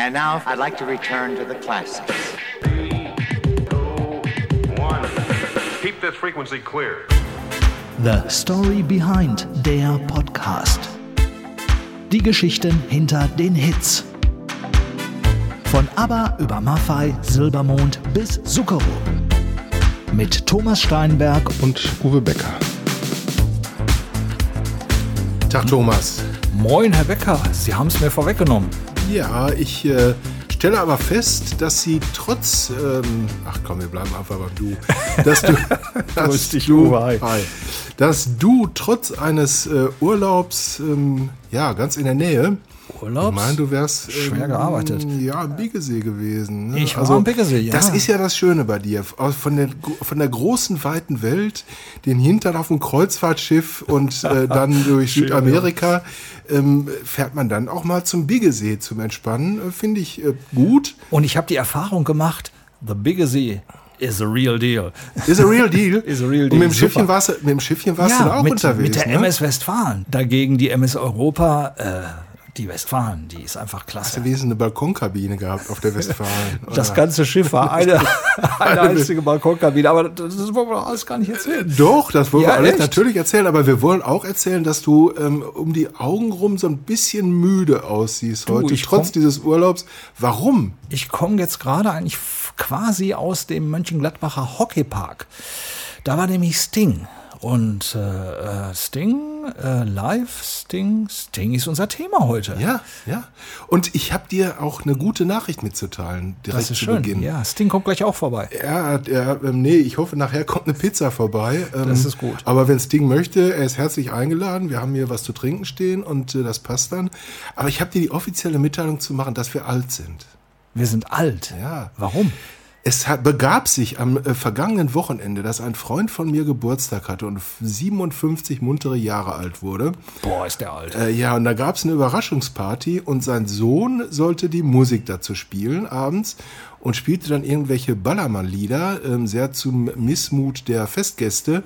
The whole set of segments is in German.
And now I'd like to return to the classics. Keep this frequency clear. The Story Behind der Podcast. Die Geschichten hinter den Hits. Von ABBA über Maffei, Silbermond bis Zucchero. Mit Thomas Steinberg und Uwe Becker. Tag Thomas. Moin, Herr Becker. Sie haben es mir vorweggenommen. Ja, ich äh, stelle aber fest, dass Sie trotz, ähm, ach komm, wir bleiben einfach beim Du, dass du, dass, du hi, dass du trotz eines äh, Urlaubs, ähm, ja, ganz in der Nähe, Urlaubs? ich meine, du wärst ähm, Schwer gearbeitet. Ja, am Biggesee gewesen. Ne? Ich war am Biggesee, ja. Das ist ja das Schöne bei dir. Von der, von der großen, weiten Welt, den Hintern auf dem Kreuzfahrtschiff und äh, dann durch Südamerika ähm, fährt man dann auch mal zum Biggesee zum Entspannen. Äh, Finde ich äh, gut. Und ich habe die Erfahrung gemacht, the Biggesee is a real deal. Is a real deal. Is a real Und deal, mit dem. Schiffchen warst du, mit dem Schiffchen warst du da auch mit, unterwegs. mit der ne? MS Westfalen. Dagegen die MS Europa, äh, die Westfalen, die ist einfach klasse. Hast du wenigstens eine Balkonkabine gehabt auf der Westfalen? Das oder? ganze Schiff war eine, eine einzige Balkonkabine, aber das wollen wir alles gar nicht erzählen. Doch, das wollen Ja, wir alles echt? natürlich erzählen, aber wir wollen auch erzählen, dass du ähm, um die Augen rum so ein bisschen müde aussiehst Du, heute, trotz komm- dieses Urlaubs. Warum? Ich komme jetzt gerade eigentlich quasi aus dem Mönchengladbacher Hockeypark. Da war nämlich Sting. Und äh, äh, Sting, äh, live, Sting, Sting ist unser Thema heute. Ja, ja. Und ich habe dir auch eine gute Nachricht mitzuteilen, direkt das ist zu schön. Beginn. Ja, Sting kommt gleich auch vorbei. Ja, er, ähm, nee, ich hoffe, nachher kommt eine Pizza vorbei. Ähm, Das ist gut. Aber wenn Sting möchte, er ist herzlich eingeladen. Wir haben hier was zu trinken stehen und äh, das passt dann. Aber ich habe dir die offizielle Mitteilung zu machen, dass wir alt sind. Wir sind alt. Ja. Warum? Es hat, begab sich am äh, vergangenen Wochenende, dass ein Freund von mir Geburtstag hatte und 57 muntere Jahre alt wurde. Boah, ist der alt. Äh, ja, und da gab es eine Überraschungsparty und sein Sohn sollte die Musik dazu spielen abends und spielte dann irgendwelche Ballermann-Lieder, ähm, sehr zum Missmut der Festgäste,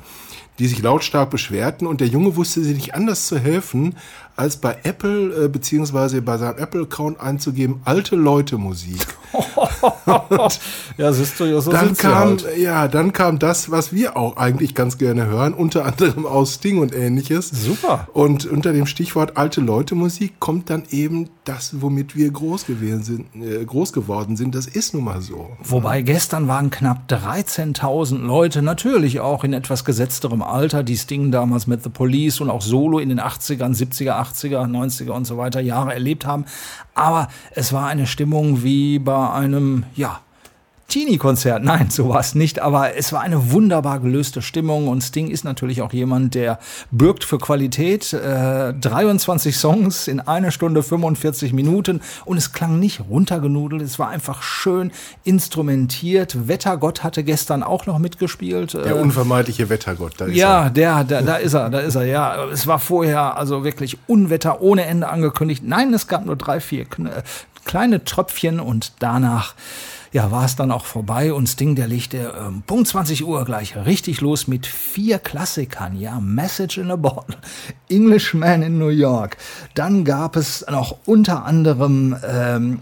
die sich lautstark beschwerten und der Junge wusste sich nicht anders zu helfen, als bei Apple äh, beziehungsweise bei seinem Apple-Account einzugeben, alte Leute Musik. ja, siehst du, ja, so Dann kam, halt. ja, dann kam das, was wir auch eigentlich ganz gerne hören, unter anderem aus Sting und ähnliches. Super. Und unter dem Stichwort alte Leute Musik kommt dann eben das, womit wir groß gewesen sind, äh, groß geworden sind. Das ist nun mal so. Wobei gestern waren knapp 13.000 Leute, natürlich auch in etwas gesetzterem Alter, die Sting damals mit The Police und auch Solo in den 80ern, 70er, 80er, 90er und so weiter Jahre erlebt haben. Aber es war eine Stimmung wie bei einem, ja, Teenie-Konzert. Nein, so war es nicht, aber es war eine wunderbar gelöste Stimmung und Sting ist natürlich auch jemand, der bürgt für Qualität. Äh, 23 Songs in einer Stunde 45 Minuten und es klang nicht runtergenudelt, es war einfach schön instrumentiert. Wettergott hatte gestern auch noch mitgespielt. Der Äh, unvermeidliche Wettergott, da ist ja, er. der, der, da ist er, da ist er, ja. Es war vorher also wirklich Unwetter ohne Ende angekündigt. Nein, es gab nur drei, vier äh, kleine Tröpfchen und danach ja, war es dann auch vorbei und Sting, der legte ähm, Punkt 20 Uhr gleich richtig los mit vier Klassikern, ja, Message in a Bottle, Englishman in New York. Dann gab es noch unter anderem ähm,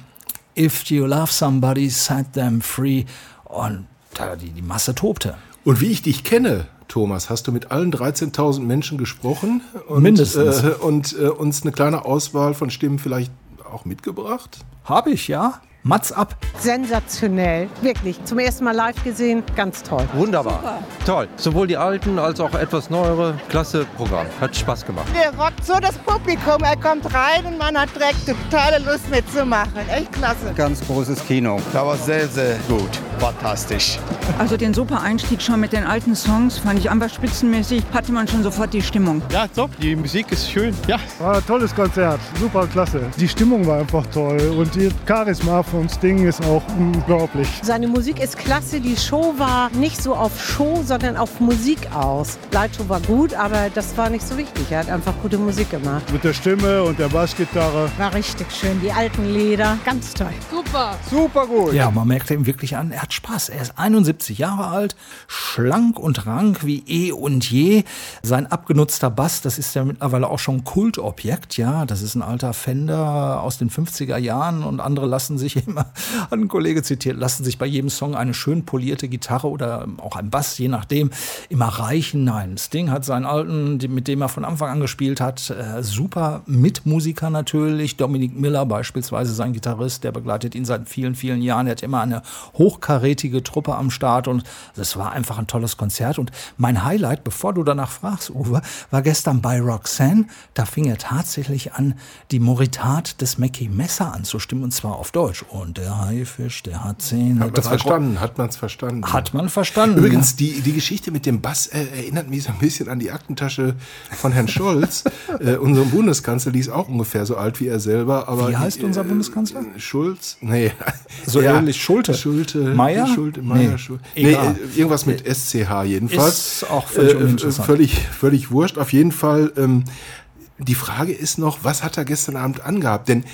If You Love Somebody, Set Them Free und da die, die Masse tobte. Und wie ich dich kenne, Thomas, hast du mit allen 13.000 Menschen gesprochen und, Mindestens. Äh, und äh, uns eine kleine Auswahl von Stimmen vielleicht auch mitgebracht? Hab ich, ja. Mats ab. Sensationell, wirklich. Zum ersten Mal live gesehen, ganz toll. Wunderbar. Toll. Sowohl die alten als auch etwas neuere. Klasse Programm. Hat Spaß gemacht. Der rockt so das Publikum. Er kommt rein und man hat direkt totale Lust mitzumachen. Echt klasse. Ganz großes Kino. Da war sehr, sehr gut. Fantastisch. Also den super Einstieg schon mit den alten Songs fand ich einfach spitzenmäßig, hatte man schon sofort die Stimmung. Ja, top. Die Musik ist schön. Ja. War ein tolles Konzert, super klasse. Die Stimmung war einfach toll und die Charisma von Sting ist auch unglaublich. Seine Musik ist klasse. Die Show war nicht so auf Show, sondern auf Musik aus. Lightshow war gut, aber das war nicht so wichtig. Er hat einfach gute Musik gemacht. Mit der Stimme und der Bassgitarre. War richtig schön. Die alten Lieder, ganz toll. Super. Super gut. Ja, man merkte ihm wirklich an, er hat Spaß. Er ist 71 Jahre alt, schlank und rank wie eh und je. Sein abgenutzter Bass, das ist ja mittlerweile auch schon Kultobjekt, ja. Das ist ein alter Fender aus den 50er Jahren und andere lassen sich immer, hat ein Kollege zitiert, lassen sich bei jedem Song eine schön polierte Gitarre oder auch ein Bass, je nachdem, immer reichen. Nein, Sting hat seinen alten, mit dem er von Anfang an gespielt hat, äh, super Mitmusiker natürlich. Dominic Miller beispielsweise, sein Gitarrist, der begleitet ihn seit vielen, vielen Jahren. Er hat immer eine hochkarätige Truppe am Start und es war einfach ein tolles Konzert. Und mein Highlight, bevor du danach fragst, Uwe, war gestern bei Roxanne. Da fing er tatsächlich an, die Moritat des Mackie Messer anzustimmen und zwar auf Deutsch. Und der Haifisch, der hat Zähne. Hat man es verstanden? Hat man es verstanden? Hat man verstanden. Übrigens, die, die Geschichte mit dem Bass äh, erinnert mich so ein bisschen an die Aktentasche von Herrn Scholz, äh, unserem Bundeskanzler. Die ist auch ungefähr so alt wie er selber. Aber Wie heißt die, unser Bundeskanzler? Schulz? Nee. So ähnlich Schulte. Schulte. Meier? Schulte, Meier, Nee, Schulte. Nee, egal. äh, irgendwas mit SCH jedenfalls. Ist auch völlig Äh, uninteressant. Völlig, völlig wurscht. Auf jeden Fall, ähm, die Frage ist noch, was hat er gestern Abend angehabt? Denn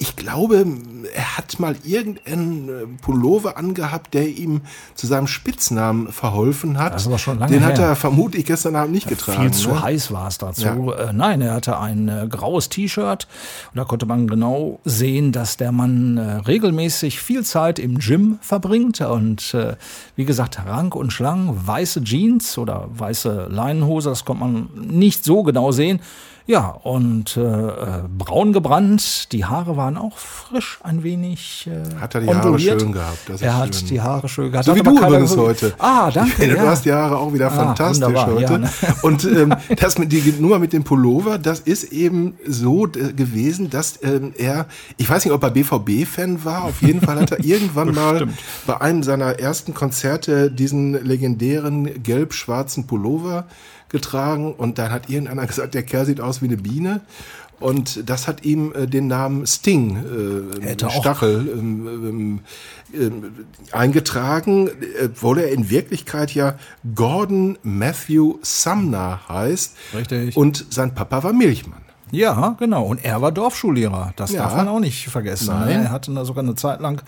ich glaube, er hat mal irgendeinen äh, Pullover angehabt, der ihm zu seinem Spitznamen verholfen hat. Das ist aber schon lange Den hat her. er vermutlich gestern Abend nicht getragen. Viel zu ne? heiß war es dazu. Ja. Äh, nein, er hatte ein äh, graues T-Shirt und da konnte man genau sehen, dass der Mann äh, regelmäßig viel Zeit im Gym verbringt und äh, wie gesagt, rank und schlank, weiße Jeans oder weiße Leinenhose, das konnte man nicht so genau sehen. Ja, und äh, äh, braun gebrannt, die Haare waren auch frisch ein wenig äh, Hat er die Haare onduliert. schön gehabt, das ist er hat schön. die Haare schön gehabt. So wie du übrigens so- heute. Ah, danke. Finde, ja. Du hast die Haare auch wieder Ah, fantastisch wunderbar, heute. ja, ne? Und ähm, das mit die Nummer mit dem Pullover, das ist eben so äh, gewesen, dass ähm, er, ich weiß nicht, ob er BVB-Fan war, auf jeden Fall hat er irgendwann mal bei einem seiner ersten Konzerte diesen legendären gelb-schwarzen Pullover getragen und dann hat irgendeiner gesagt, der Kerl sieht aus wie eine Biene. Und das hat ihm äh, den Namen Sting, äh, Hätte Stachel, ähm, ähm, ähm, eingetragen, äh, obwohl er in Wirklichkeit ja Gordon Matthew Sumner heißt. Richtig. Und sein Papa war Milchmann. Ja, genau. Und er war Dorfschullehrer. Das Ja. darf man auch nicht vergessen. Nein. Er hatte da sogar eine Zeit lang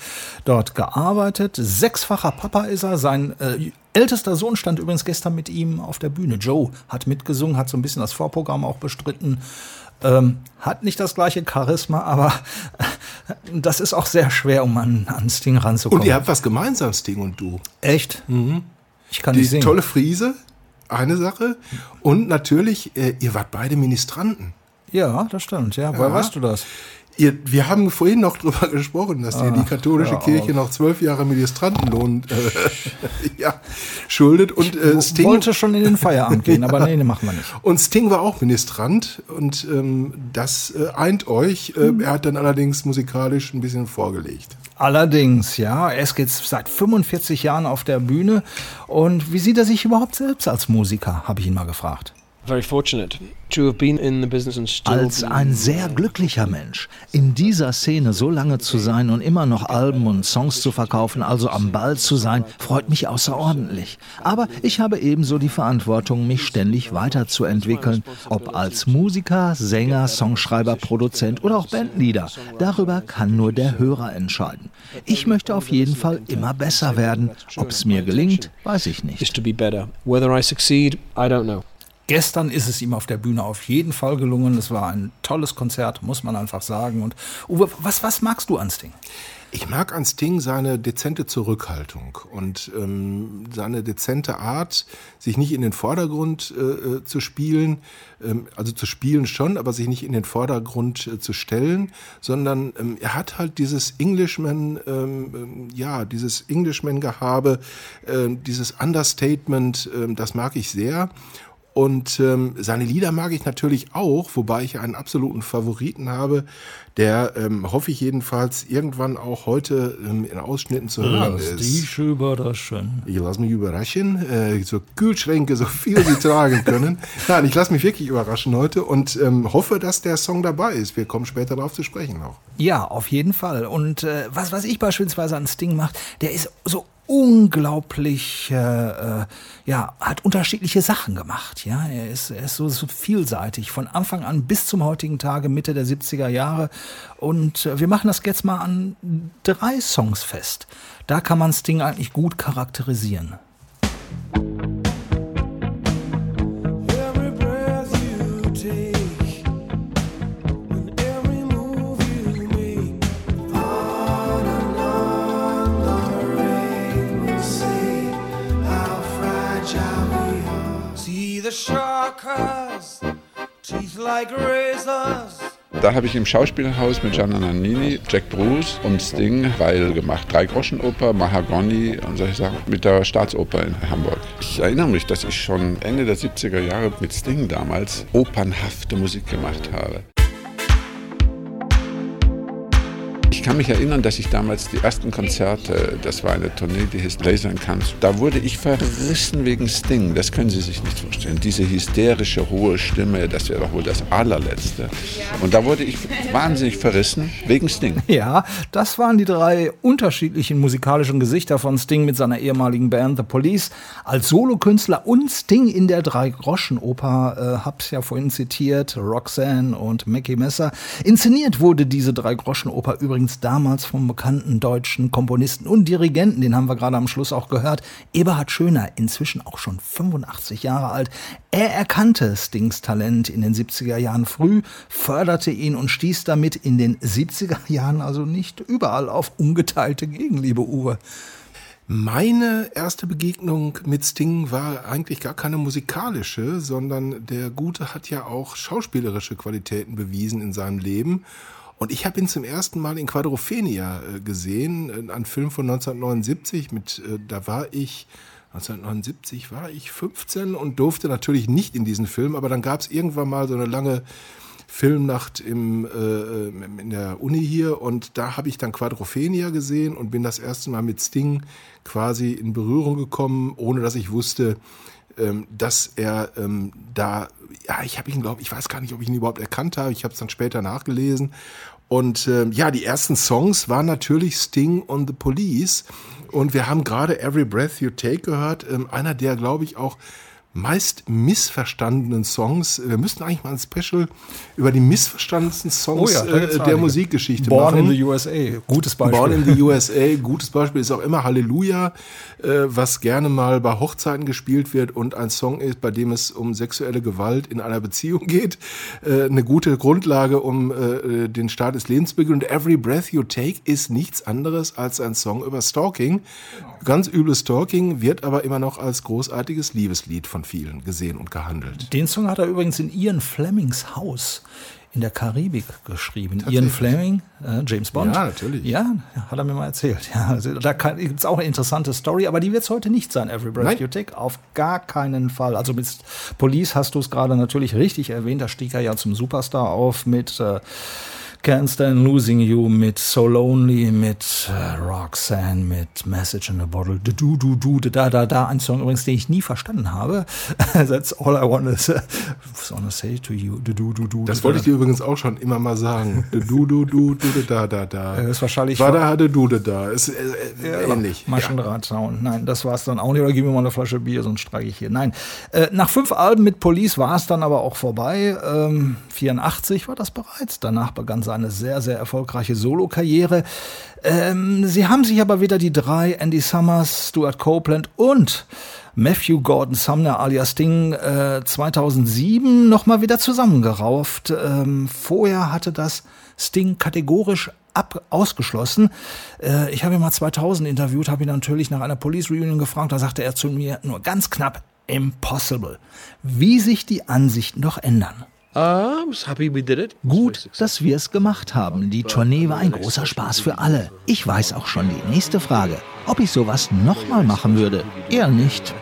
dort gearbeitet. Sechsfacher Papa ist er. Sein äh, ältester Sohn stand übrigens gestern mit ihm auf der Bühne. Joe hat mitgesungen, hat so ein bisschen das Vorprogramm auch bestritten. Ähm, hat nicht das gleiche Charisma, aber das ist auch sehr schwer, um an, an Sting ranzukommen. Und ihr habt was gemeinsam, Sting und du. Echt? Ich kann Die nicht singen. tolle Friese, eine Sache. Und natürlich, äh, ihr wart beide Ministranten. Ja, das stimmt. Ja, woher Ja. weißt du das? Ihr, wir haben vorhin noch drüber gesprochen, dass ihr die katholische. Kirche noch zwölf Jahre Ministrantenlohn äh, ja, schuldet. Und äh, Sting Wollte schon in den Feierabend gehen, aber nee, machen wir nicht. Und Sting war auch Ministrant und ähm, das äh, eint euch. Äh, Mhm. Er hat dann allerdings musikalisch ein bisschen vorgelegt. Allerdings, ja, er ist jetzt seit 45 Jahren auf der Bühne. Und wie sieht er sich überhaupt selbst als Musiker, habe ich ihn mal gefragt. Very fortunate to have been in the business and still Als ein sehr glücklicher Mensch, in dieser Szene so lange zu sein und immer noch Alben und Songs zu verkaufen, also am Ball zu sein, freut mich außerordentlich. Aber ich habe ebenso die Verantwortung, mich ständig weiterzuentwickeln, ob als Musiker, Sänger, Songschreiber, Produzent oder auch Bandleader. Darüber kann nur der Hörer entscheiden. Ich möchte auf jeden Fall immer besser werden. Ob es mir gelingt, weiß ich nicht. Gestern ist es ihm auf der Bühne auf jeden Fall gelungen. Es war ein tolles Konzert, muss man einfach sagen. Und Uwe, was, was magst du an Sting? Ich mag an Sting seine dezente Zurückhaltung und ähm, seine dezente Art, sich nicht in den Vordergrund äh, äh, zu spielen, ähm, also zu spielen schon, aber sich nicht in den Vordergrund äh, zu stellen, sondern ähm, er hat halt dieses Englishman, ähm, ähm, ja, dieses Englishman-Gehabe, ähm, dieses Understatement, ähm, das mag ich sehr. Und ähm, seine Lieder mag ich natürlich auch, wobei ich einen absoluten Favoriten habe, der, ähm, hoffe ich jedenfalls, irgendwann auch heute ähm, in Ausschnitten zu hören ist. überraschen. Ich lasse mich überraschen. Äh, so Kühlschränke, so viel sie tragen können. Nein, ich lasse mich wirklich überraschen heute und ähm, hoffe, dass der Song dabei ist. Wir kommen später darauf zu sprechen noch. Ja, auf jeden Fall. Und äh, was, was ich beispielsweise an Sting macht, der ist so unglaublich, äh, äh, ja, hat unterschiedliche Sachen gemacht. Ja, er ist, er ist so, so vielseitig von Anfang an bis zum heutigen Tage, Mitte der 70er Jahre. Und äh, wir machen das jetzt mal an drei Songs fest. Da kann man Sting eigentlich gut charakterisieren. Da habe ich im Schauspielhaus mit Gianna Nannini, Jack Bruce und Sting Weil gemacht. Drei Groschenoper, Mahagoni und solche Sachen mit der Staatsoper in Hamburg. Ich erinnere mich, dass ich schon Ende der 70er Jahre mit Sting damals opernhafte Musik gemacht habe. Ich kann mich erinnern, dass ich damals die ersten Konzerte, das war eine Tournee, die hieß Laser Cannes, da wurde ich verrissen wegen Sting. Das können Sie sich nicht vorstellen. Diese hysterische, hohe Stimme, das wäre doch wohl das allerletzte. Und da wurde ich wahnsinnig verrissen wegen Sting. Ja, das waren die drei unterschiedlichen musikalischen Gesichter von Sting mit seiner ehemaligen Band The Police. Als Solokünstler und Sting in der Drei-Groschen-Oper, äh, hab's ja vorhin zitiert, Roxanne und Mackie Messer. Inszeniert wurde diese Drei-Groschen-Oper übrigens damals vom bekannten deutschen Komponisten und Dirigenten, den haben wir gerade am Schluss auch gehört, Eberhard Schöner, inzwischen auch schon 85 Jahre alt. Er erkannte Stings Talent in den 70er Jahren früh, förderte ihn und stieß damit in den 70er Jahren also nicht überall auf ungeteilte Gegenliebe, Uwe. Meine erste Begegnung mit Sting war eigentlich gar keine musikalische, sondern der Gute hat ja auch schauspielerische Qualitäten bewiesen in seinem Leben. Und ich habe ihn zum ersten Mal in Quadrophenia äh, gesehen, äh, ein Film von 1979. Mit, äh, da war ich 1979 war ich 15 und durfte natürlich nicht in diesen Film, aber dann gab es irgendwann mal so eine lange Filmnacht im, äh, in der Uni hier und da habe ich dann Quadrophenia gesehen und bin das erste Mal mit Sting quasi in Berührung gekommen, ohne dass ich wusste, ähm, dass er ähm, da, ja, ich habe ihn, glaube ich, weiß gar nicht, ob ich ihn überhaupt erkannt habe. Ich habe es dann später nachgelesen. Und äh, ja, die ersten Songs waren natürlich Sting und The Police. Und wir haben gerade Every Breath You Take gehört. Ähm, einer, der, glaube ich, auch meist missverstandenen Songs. Wir müssten eigentlich mal ein Special über die missverstandensten Songs oh ja, äh, der Musikgeschichte Born machen. Born in the USA, gutes Beispiel. Born in the USA, gutes Beispiel ist auch immer Halleluja, äh, was gerne mal bei Hochzeiten gespielt wird und ein Song ist, bei dem es um sexuelle Gewalt in einer Beziehung geht. Äh, eine gute Grundlage, um äh, den Start des Lebens zu beginnen. Und Every Breath You Take ist nichts anderes als ein Song über Stalking. Ganz übles Stalking, wird aber immer noch als großartiges Liebeslied von vielen gesehen und gehandelt. Den Song hat er übrigens in Ian Flemings Haus in der Karibik geschrieben. Ian Fleming, äh, James Bond. Ja, natürlich. Ja, hat er mir mal erzählt. Ja, also da gibt es auch eine interessante Story, aber die wird es heute nicht sein, Every Breath Nein. You Take. Auf gar keinen Fall. Also mit Police hast du es gerade natürlich richtig erwähnt. Da stieg er ja zum Superstar auf mit äh, Can't Stand Losing You, mit So Lonely, mit äh, Roxanne, mit Message in a Bottle, du, du, du, da, da, da. Ein Song übrigens, den ich nie verstanden habe. That's all I want to wanna say to you, du, du, du, du. Das wollte ich dir übrigens auch schon immer mal sagen. Du, du, du, du, da, da, da. Das ist wahrscheinlich. War da, hatte du, da. Ist äh, äh, ähnlich. Maschendrahtsound. Nein, das war es dann auch nicht. Oder gib mir mal eine Flasche Bier, sonst streike ich hier. Nein. Nach fünf Alben mit Police war es dann aber auch vorbei. Ähm, 84 war das bereits. Danach begann seine sehr, sehr erfolgreiche Solokarriere. Ähm, sie haben sich aber wieder die drei, Andy Summers, Stuart Copeland und Matthew Gordon Sumner alias Sting äh, 2007 nochmal wieder zusammengerauft. Ähm, vorher hatte das Sting kategorisch ab ausgeschlossen. Äh, ich habe ihn mal 2000 interviewt, habe ihn natürlich nach einer Police Reunion gefragt. Da sagte er zu mir nur ganz knapp, impossible. Wie sich die Ansichten doch ändern. Gut, dass wir es gemacht haben. Die Tournee war ein großer Spaß für alle. Ich weiß auch schon die nächste Frage. Ob ich sowas nochmal machen würde? Eher nicht.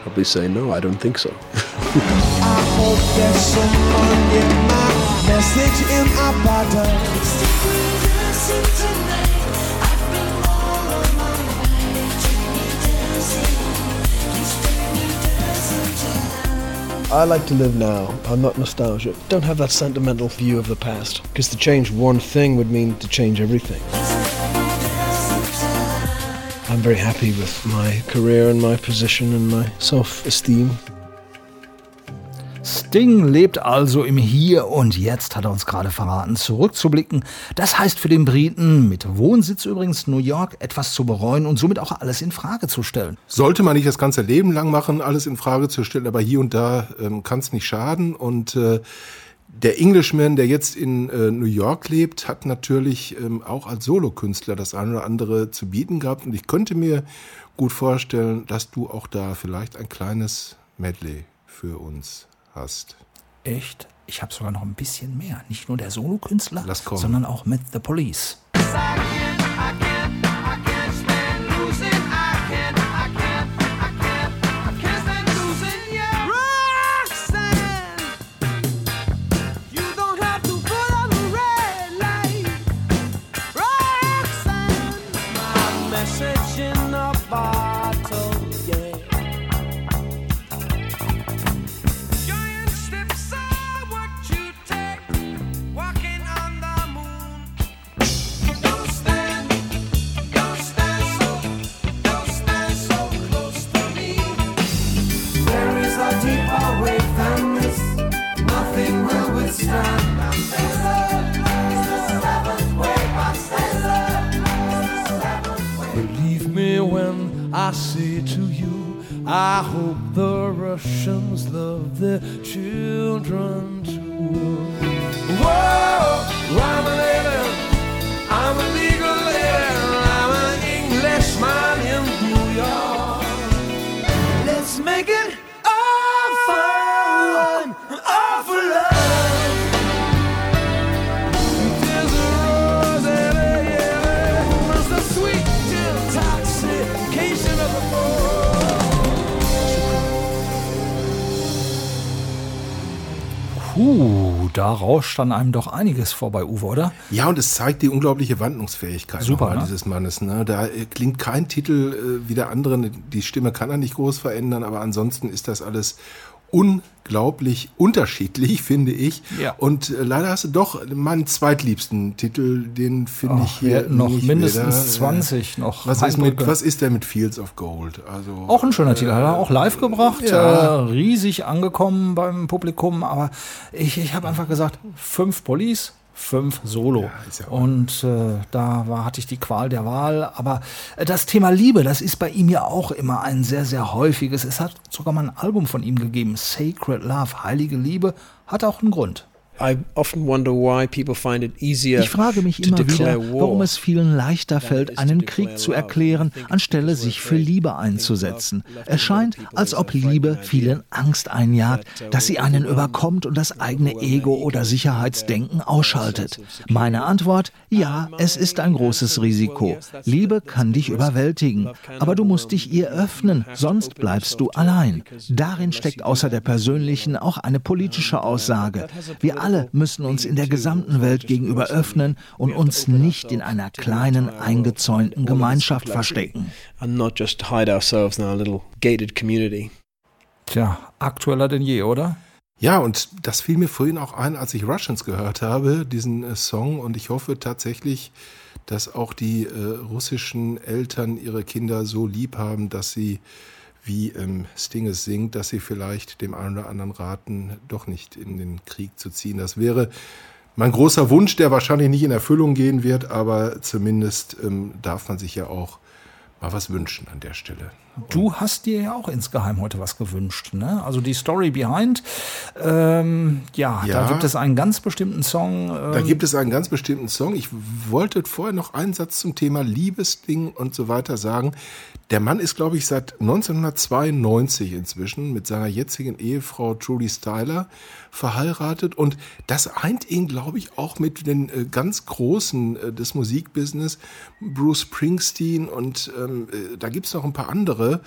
I like to live now. I'm not nostalgic. Don't have that sentimental view of the past. Because to change one thing would mean to change everything. I'm very happy with my career and my position and my self-esteem. Sting lebt also im Hier und Jetzt, hat er uns gerade verraten. Zurückzublicken, das heißt für den Briten, mit Wohnsitz übrigens New York, etwas zu bereuen und somit auch alles in Frage zu stellen. Sollte man nicht das ganze Leben lang machen, alles in Frage zu stellen, aber hier und da ähm, kann es nicht schaden. Und äh, der Englishman, der jetzt in äh, New York lebt, hat natürlich ähm, auch als Solokünstler das eine oder andere zu bieten gehabt. Und ich könnte mir gut vorstellen, dass du auch da vielleicht ein kleines Medley für uns hast. Echt? Ich habe sogar noch ein bisschen mehr. Nicht nur der Solokünstler, sondern auch mit The Police. Believe I say to you, I hope the Russians love their children too. Whoa, I'm a lady, I'm a legal lady, I'm an Englishman in New York. Puh, da rauscht dann einem doch einiges vorbei, Uwe, oder? Ja, und es zeigt die unglaubliche Wandlungsfähigkeit Super, ne? dieses Mannes. Ne? Da äh, klingt kein Titel äh, wie der andere. Die Stimme kann er nicht groß verändern, aber ansonsten ist das alles unglaublich unterschiedlich, finde ich. Ja. Und äh, leider hast du doch meinen zweitliebsten Titel, den finde ich hier noch mindestens wieder. 20 noch Was ist, mit, was ist denn mit Fields of Gold? Also Auch ein schöner Titel, hat er auch live gebracht, Ja. äh, riesig angekommen beim Publikum, aber ich, ich habe einfach gesagt, fünf Police, fünf Solo. Und äh, da war, hatte ich die Qual der Wahl. Aber äh, das Thema Liebe, das ist bei ihm ja auch immer ein sehr, sehr häufiges. Es hat sogar mal ein Album von ihm gegeben, Sacred Love, Heilige Liebe, hat auch einen Grund. I often wonder why people find it easier Ich frage mich to immer wieder, war. warum es vielen leichter fällt, einen Krieg zu erklären, anstelle sich für Liebe einzusetzen. Es scheint, als ob Liebe vielen Angst einjagt, dass sie einen überkommt und das eigene Ego oder Sicherheitsdenken ausschaltet. Meine Antwort, ja, es ist ein großes Risiko. Liebe kann dich überwältigen, aber du musst dich ihr öffnen, sonst bleibst du allein. Darin steckt außer der persönlichen auch eine politische Aussage. Wir alle müssen uns in der gesamten Welt gegenüber öffnen und uns nicht in einer kleinen, eingezäunten Gemeinschaft verstecken. Tja, aktueller denn je, oder? Ja, und das fiel mir vorhin auch ein, als ich Russians gehört habe, diesen äh, Song. Und ich hoffe tatsächlich, dass auch die äh, russischen Eltern ihre Kinder so lieb haben, dass sie, wie ähm, Sting es singt, dass sie vielleicht dem einen oder anderen raten, doch nicht in den Krieg zu ziehen. Das wäre mein großer Wunsch, der wahrscheinlich nicht in Erfüllung gehen wird, aber zumindest ähm, darf man sich ja auch mal was wünschen an der Stelle. Du hast dir ja auch insgeheim heute was gewünscht, ne? Also die Story behind. Ähm, ja, Ja. da gibt es einen ganz bestimmten Song. Ähm, Da gibt es einen ganz bestimmten Song. Ich wollte vorher noch einen Satz zum Thema Liebesding und so weiter sagen. Der Mann ist, glaube ich, seit 1992 inzwischen mit seiner jetzigen Ehefrau Trudy Styler verheiratet. Und das eint ihn, glaube ich, auch mit den äh, ganz Großen äh, des Musikbusiness, Bruce Springsteen. Und ähm, äh, da gibt es noch ein paar andere,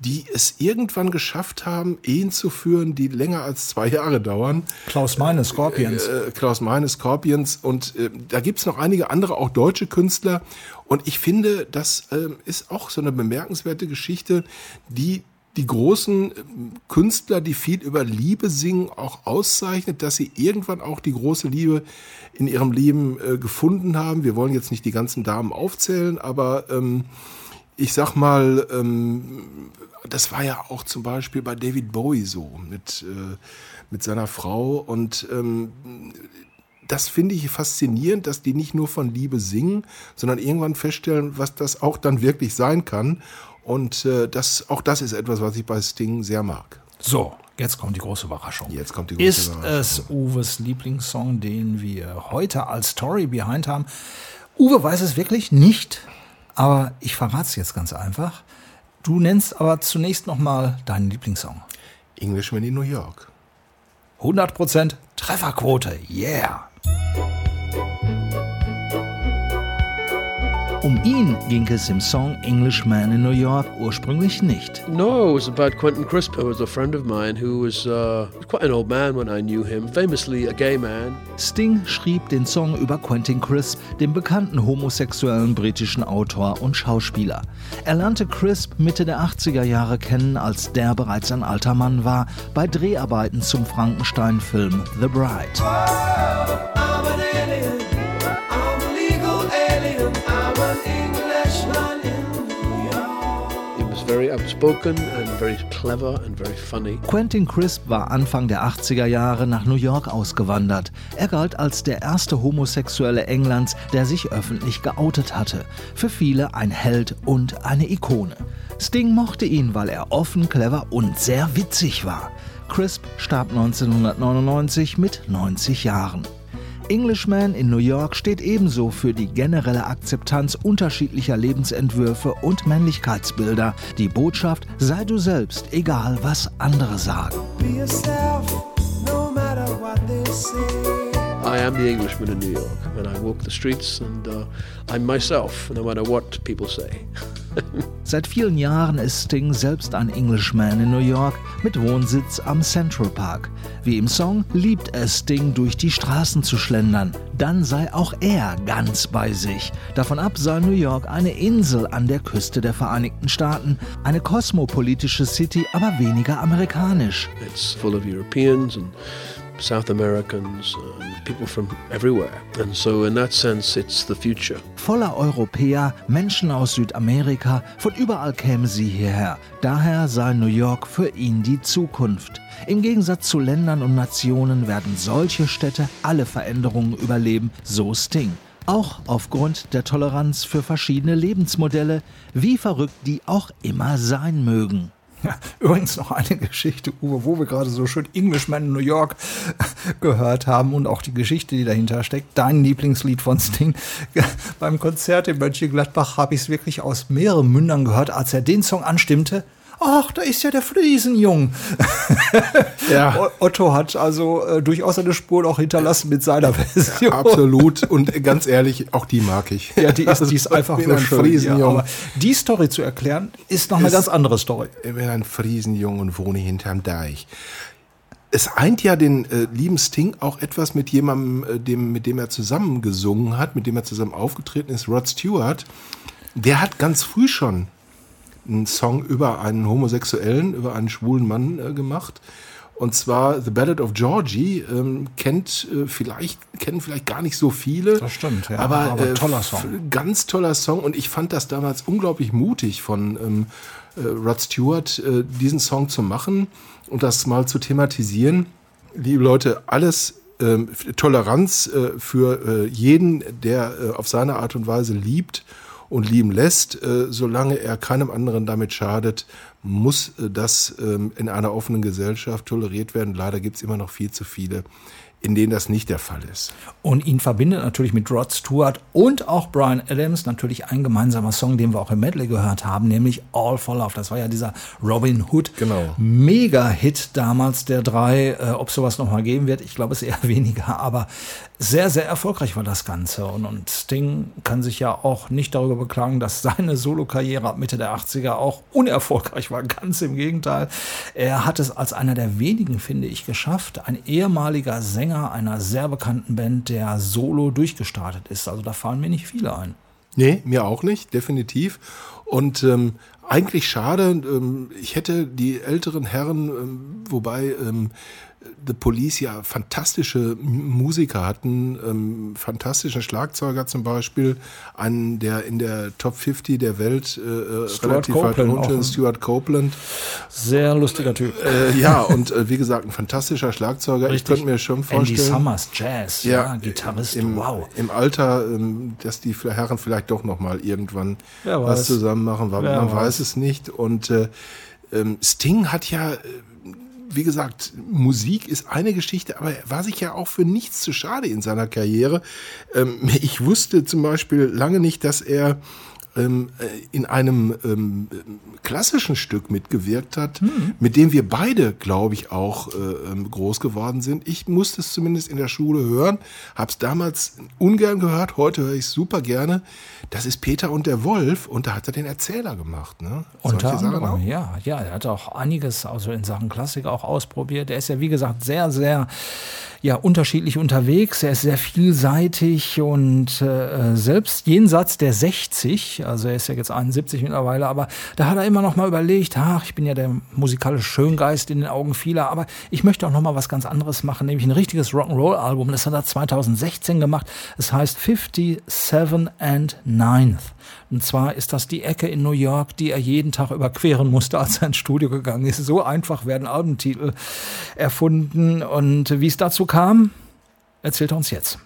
die es irgendwann geschafft haben, Ehen zu führen, die länger als zwei Jahre dauern. Klaus Meine, Scorpions. Äh, Klaus Meine, Scorpions und äh, da gibt's noch einige andere, auch deutsche Künstler. Und ich finde, das ähm, ist auch so eine bemerkenswerte Geschichte, die die großen ähm, Künstler, die viel über Liebe singen, auch auszeichnet, dass sie irgendwann auch die große Liebe in ihrem Leben äh, gefunden haben. Wir wollen jetzt nicht die ganzen Damen aufzählen, aber ähm, ich sag mal, ähm, das war ja auch zum Beispiel bei David Bowie so mit, äh, mit seiner Frau und ähm, das finde ich faszinierend, dass die nicht nur von Liebe singen, sondern irgendwann feststellen, was das auch dann wirklich sein kann. Und äh, das, auch das ist etwas, was ich bei Sting sehr mag. So, jetzt kommt die große Überraschung. Jetzt kommt die große Ist Überraschung. es Uwes Lieblingssong, den wir heute als Story behind haben? Uwe weiß es wirklich nicht, aber ich verrate es jetzt ganz einfach. Du nennst aber zunächst nochmal deinen Lieblingssong. Englishman in New York. 100% Trefferquote, yeah! Um ihn ging es im Song Englishman in New York ursprünglich nicht. No, it was about Quentin Crisp, who was a friend of mine who was uh, quite an old man when I knew him, famously a gay man. Sting schrieb den Song über Quentin Crisp, den bekannten homosexuellen britischen Autor und Schauspieler. Er lernte Crisp Mitte der 80er Jahre kennen, als der bereits ein alter Mann war, bei Dreharbeiten zum Frankenstein-Film The Bride. I'm Quentin Crisp war Anfang der 80er Jahre nach New York ausgewandert. Er galt als der erste Homosexuelle Englands, der sich öffentlich geoutet hatte. Für viele ein Held und eine Ikone. Sting mochte ihn, weil er offen, clever und sehr witzig war. Crisp starb 1999 mit 90 Jahren. Englishman in New York steht ebenso für die generelle Akzeptanz unterschiedlicher Lebensentwürfe und Männlichkeitsbilder. Die Botschaft, sei du selbst, egal was andere sagen. Be yourself, no matter what they say. I am the Englishman in New York, and I walk the streets, and uh, I'm myself, no matter what people say. Seit vielen Jahren ist Sting selbst ein Englishman in New York mit Wohnsitz am Central Park. Wie im Song liebt es Sting durch die Straßen zu schlendern. Dann sei auch er ganz bei sich. Davon ab sei New York eine Insel an der Küste der Vereinigten Staaten, eine kosmopolitische City, aber weniger amerikanisch. It's full of Europeans and South Americans people from everywhere. And so, in that sense, it's the future. Voller Europäer, Menschen aus Südamerika, von überall kämen sie hierher. Daher sei New York für ihn die Zukunft. Im Gegensatz zu Ländern und Nationen werden solche Städte alle Veränderungen überleben, so Sting. Auch aufgrund der Toleranz für verschiedene Lebensmodelle, wie verrückt die auch immer sein mögen. Übrigens noch eine Geschichte, Uwe, wo wir gerade so schön Englishman in New York gehört haben und auch die Geschichte, die dahinter steckt. Dein Lieblingslied von Sting. Beim Konzert in Mönchengladbach habe ich es wirklich aus mehreren Mündern gehört, als er den Song anstimmte. Ach, da ist ja der Friesenjung. Ja. Otto hat also äh, durchaus eine Spur noch hinterlassen mit seiner Version. Absolut. Und ganz ehrlich, auch die mag ich. Ja, die ist, die ist einfach nur ein schön. Friesenjung. Ja, aber die Story zu erklären, ist noch eine Ist- ganz andere Story. Ich bin ein Friesenjung und wohne hinterm Deich. Es eint ja den äh, lieben Sting auch etwas mit jemandem, äh, dem, mit dem er zusammen gesungen hat, mit dem er zusammen aufgetreten ist, Rod Stewart. Der hat ganz früh schon einen Song über einen Homosexuellen, über einen schwulen Mann äh, gemacht. Und zwar The Ballad of Georgie ähm, kennt äh, vielleicht kennen vielleicht gar nicht so viele. Das stimmt, ja, aber, aber äh, toller Song. Ganz toller Song und ich fand das damals unglaublich mutig von ähm, äh, Rod Stewart, äh, diesen Song zu machen und das mal zu thematisieren. Liebe Leute, alles ähm, Toleranz äh, für jeden, der auf seine Art und Weise liebt und lieben lässt, äh, solange er keinem anderen damit schadet, muss äh, das ähm, in einer offenen Gesellschaft toleriert werden. Leider gibt es immer noch viel zu viele, in denen das nicht der Fall ist. Und ihn verbindet natürlich mit Rod Stewart und auch Brian Adams natürlich ein gemeinsamer Song, den wir auch im Medley gehört haben, nämlich All for Love. Das war ja dieser Robin Hood Genau. Mega-Hit damals der drei. Äh, Ob sowas nochmal geben wird, ich glaube es eher weniger, aber sehr, sehr erfolgreich war das Ganze. Und, und Sting kann sich ja auch nicht darüber beklagen, dass seine Solokarriere ab Mitte der 80er auch unerfolgreich war. Ganz im Gegenteil. Er hat es als einer der wenigen, finde ich, geschafft. Ein ehemaliger Sänger einer sehr bekannten Band, der solo durchgestartet ist. Also da fallen mir nicht viele ein. Nee, mir auch nicht, definitiv. Und ähm, eigentlich schade, ähm, ich hätte die älteren Herren, ähm, wobei ähm, The Police ja fantastische Musiker hatten, ähm, fantastischen Schlagzeuger zum Beispiel, einen, der in der Top 50 der Welt äh, relativ weit unten, Stuart Copeland. Sehr lustiger Typ. Äh, ja, und äh, wie gesagt, ein fantastischer Schlagzeuger. Richtig. Ich könnte mir schon vorstellen. Andy Summers, Jazz, ja, ja Gitarrist, im, wow. Im Alter, ähm, dass die Herren vielleicht doch noch mal irgendwann was zusammen machen, weil man weiß. weiß es nicht. Und äh, ähm, Sting hat ja, äh, wie gesagt, Musik ist eine Geschichte, aber er war sich ja auch für nichts zu schade in seiner Karriere. Ähm, ich wusste zum Beispiel lange nicht, dass er ähm, äh, in einem ähm, klassischen Stück mitgewirkt hat, mhm. mit dem wir beide, glaube ich, auch äh, ähm, groß geworden sind. Ich musste es zumindest in der Schule hören, habe es damals ungern gehört, heute höre ich es super gerne. Das ist Peter und der Wolf und da hat er den Erzähler gemacht. Ne? Unter anderem, ja, ja, er hat auch einiges also in Sachen Klassik auch ausprobiert. Er ist ja, wie gesagt, sehr, sehr ja, unterschiedlich unterwegs. Er ist sehr vielseitig und äh, selbst jenseits der 60, also er ist ja jetzt 71 mittlerweile, aber da hat er immer noch mal überlegt, ach, ich bin ja der musikalische Schöngeist in den Augen vieler, aber ich möchte auch noch mal was ganz anderes machen, nämlich ein richtiges Rock'n'Roll-Album. Das hat er 2016 gemacht. Es heißt 57 and 9th. Und zwar ist das die Ecke in New York, die er jeden Tag überqueren musste, als er ins Studio gegangen ist. So einfach werden Albentitel erfunden. Und wie es dazu kam, erzählt er uns jetzt.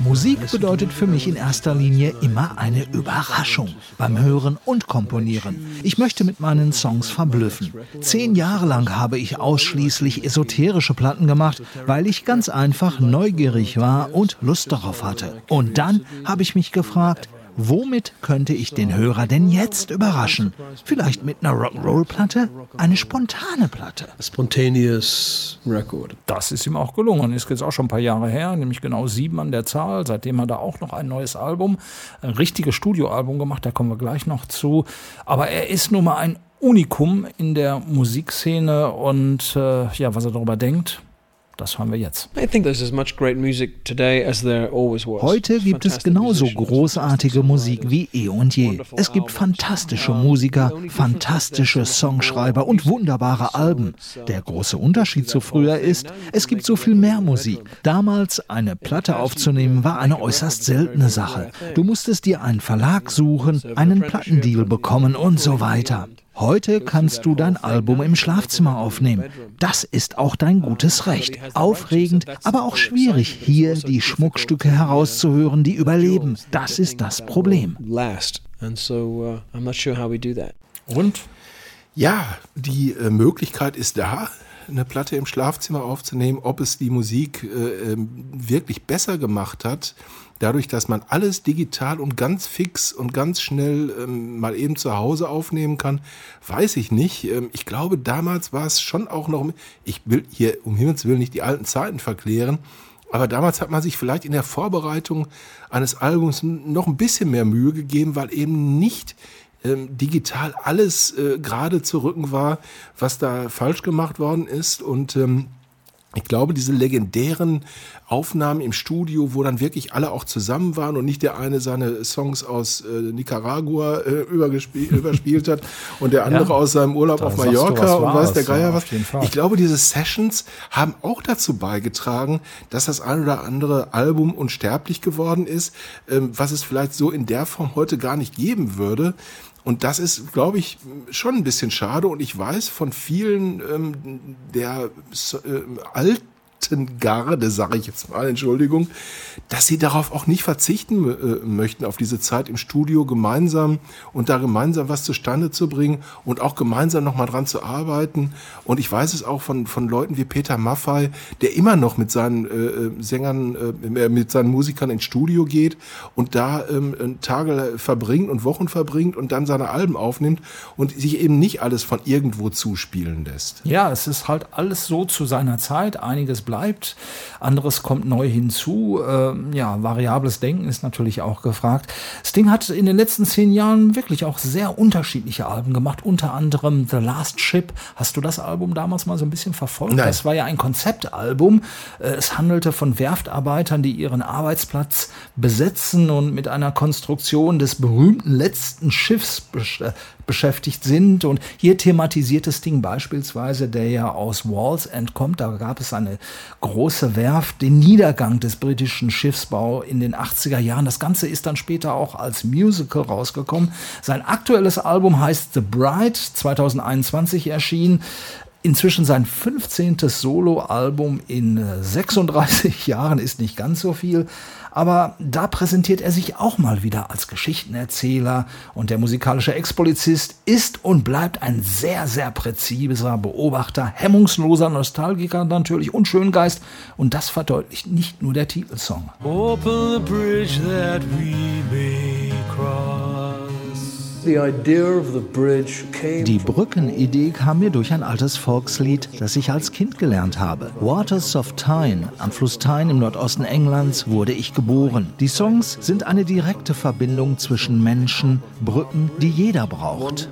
Musik bedeutet für mich in erster Linie immer eine Überraschung beim Hören und Komponieren. Ich möchte mit meinen Songs verblüffen. Zehn Jahre lang habe ich ausschließlich esoterische Platten gemacht, weil ich ganz einfach neugierig war und Lust darauf hatte. Und dann habe ich mich gefragt, Womit könnte ich den Hörer denn jetzt überraschen? Vielleicht mit einer Rock'n'Roll-Platte? Eine spontane Platte. Spontaneous record. Das ist ihm auch gelungen. Ist jetzt auch schon ein paar Jahre her, nämlich genau sieben an der Zahl. Seitdem hat er auch noch ein neues Album, ein richtiges Studioalbum gemacht, da kommen wir gleich noch zu. Aber er ist nun mal ein Unikum in der Musikszene und äh, ja, was er darüber denkt, das hören wir jetzt. Heute gibt es genauso großartige Musik wie eh und je. Es gibt fantastische Musiker, fantastische Songschreiber und wunderbare Alben. Der große Unterschied zu früher ist, es gibt so viel mehr Musik. Damals eine Platte aufzunehmen war eine äußerst seltene Sache. Du musstest dir einen Verlag suchen, einen Plattendeal bekommen und so weiter. Heute kannst du dein Album im Schlafzimmer aufnehmen. Das ist auch dein gutes Recht. Aufregend, aber auch schwierig, hier die Schmuckstücke herauszuhören, die überleben. Das ist das Problem. Uh, Und? Ja, die äh, Möglichkeit ist da eine Platte im Schlafzimmer aufzunehmen, ob es die Musik äh, ähm, wirklich besser gemacht hat, dadurch, dass man alles digital und ganz fix und ganz schnell ähm, mal eben zu Hause aufnehmen kann, weiß ich nicht. Ähm, ich glaube, damals war es schon auch noch, ich will hier um Himmels Willen nicht die alten Zeiten verklären, aber damals hat man sich vielleicht in der Vorbereitung eines Albums noch ein bisschen mehr Mühe gegeben, weil eben nicht ähm, digital alles äh, gerade zu rücken war, was da falsch gemacht worden ist. Und ähm, ich glaube, diese legendären Aufnahmen im Studio, wo dann wirklich alle auch zusammen waren und nicht der eine seine Songs aus äh, Nicaragua äh, überspielt hat und der andere ja, aus seinem Urlaub auf Mallorca und weiß der Geier was. Ich glaube, diese Sessions haben auch dazu beigetragen, dass das ein oder andere Album unsterblich geworden ist, ähm, was es vielleicht so in der Form heute gar nicht geben würde. Und das ist, glaube ich, schon ein bisschen schade. Und ich weiß von vielen ähm, der äh, alten Garde, sage ich jetzt mal, Entschuldigung, dass sie darauf auch nicht verzichten äh, möchten, auf diese Zeit im Studio gemeinsam und da gemeinsam was zustande zu bringen und auch gemeinsam nochmal dran zu arbeiten. Und ich weiß es auch von, von Leuten wie Peter Maffei, der immer noch mit seinen äh, äh Sängern, äh, mit seinen Musikern ins Studio geht und da ähm, Tage verbringt und Wochen verbringt und dann seine Alben aufnimmt und sich eben nicht alles von irgendwo zuspielen lässt. Ja, es ist halt alles so zu seiner Zeit. Einiges bleibt bleibt, anderes kommt neu hinzu. Äh, ja, variables Denken ist natürlich auch gefragt. Sting hat in den letzten zehn Jahren wirklich auch sehr unterschiedliche Alben gemacht, unter anderem The Last Ship. Hast du das Album damals mal so ein bisschen verfolgt? Nein. Das war ja ein Konzeptalbum. Äh, es handelte von Werftarbeitern, die ihren Arbeitsplatz besetzen und mit einer Konstruktion des berühmten letzten Schiffs beschäftigt sind. Und hier thematisiert das Ding beispielsweise, der ja aus Walls entkommt. Da gab es eine große Werft, den Niedergang des britischen Schiffsbau in den 80er Jahren. Das Ganze ist dann später auch als Musical rausgekommen. Sein aktuelles Album heißt The Bride, 2021 erschienen inzwischen sein 15. Soloalbum in 36 Jahren ist nicht ganz so viel, aber da präsentiert er sich auch mal wieder als Geschichtenerzähler und der musikalische Ex-Polizist ist und bleibt ein sehr, sehr präziser Beobachter, hemmungsloser Nostalgiker natürlich und Schöngeist und das verdeutlicht nicht nur der Titelsong. Open the bridge that we may cross. Die Brückenidee kam mir durch ein altes Volkslied, das ich als Kind gelernt habe. Waters of Tyne, am Fluss Tyne im Nordosten Englands, wurde ich geboren. Die Songs sind eine direkte Verbindung zwischen Menschen, Brücken, die jeder braucht.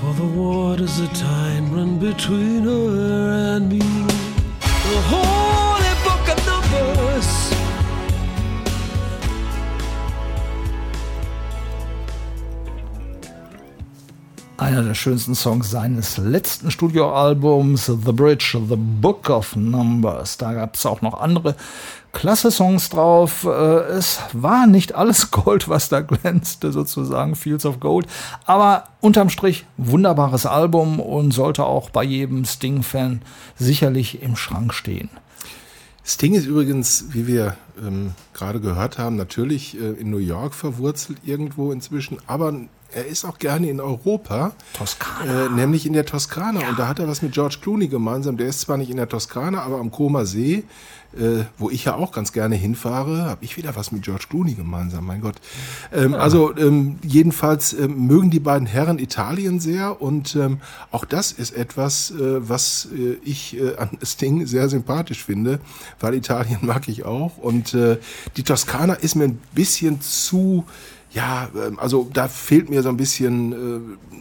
For the waters of Tyne run between her and me. The holy einer der schönsten Songs seines letzten Studioalbums, The Bridge, The Book of Numbers. Da gab es auch noch andere klasse Songs drauf. Äh, es war nicht alles Gold, was da glänzte, sozusagen, Fields of Gold. Aber unterm Strich wunderbares Album und sollte auch bei jedem Sting-Fan sicherlich im Schrank stehen. Sting ist übrigens, wie wir ähm, gerade gehört haben, natürlich äh, in New York verwurzelt irgendwo inzwischen, aber er ist auch gerne in Europa. Toskana. Äh, nämlich in der Toskana. Ja. Und da hat er was mit George Clooney gemeinsam. Der ist zwar nicht in der Toskana, aber am Koma See, äh, wo ich ja auch ganz gerne hinfahre, habe ich wieder was mit George Clooney gemeinsam, mein Gott. Ähm, ja. Also ähm, jedenfalls ähm, mögen die beiden Herren Italien sehr und ähm, auch das ist etwas, äh, was äh, ich äh, an Sting sehr sympathisch finde, weil Italien mag ich auch. Und äh, die Toskana ist mir ein bisschen zu ja, ähm, also da fehlt mir so ein bisschen äh,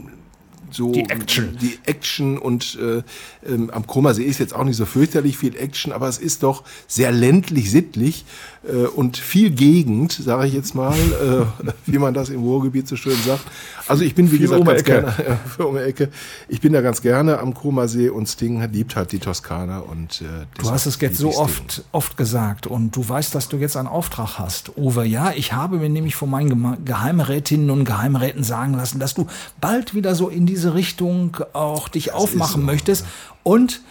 so die Action. Die Action und äh, ähm, am Koma See ist jetzt auch nicht so fürchterlich viel Action, aber es ist doch sehr ländlich, sittlich äh, und viel Gegend, sage ich jetzt mal, äh, wie man das im Ruhrgebiet so schön sagt. Also ich bin, wie viel gesagt, ganz gerne, äh, für um Ecke. Ich bin da ganz gerne am Koma See und Sting liebt halt die Toskana und äh, Du hast es jetzt so oft, oft gesagt und du weißt, dass du jetzt einen Auftrag hast. Uwe, ja, ich habe mir nämlich von meinen Geheimrätinnen und Geheimräten sagen lassen, dass du bald wieder so in diese Richtung auch dich das aufmachen so, möchtest. Ja. Und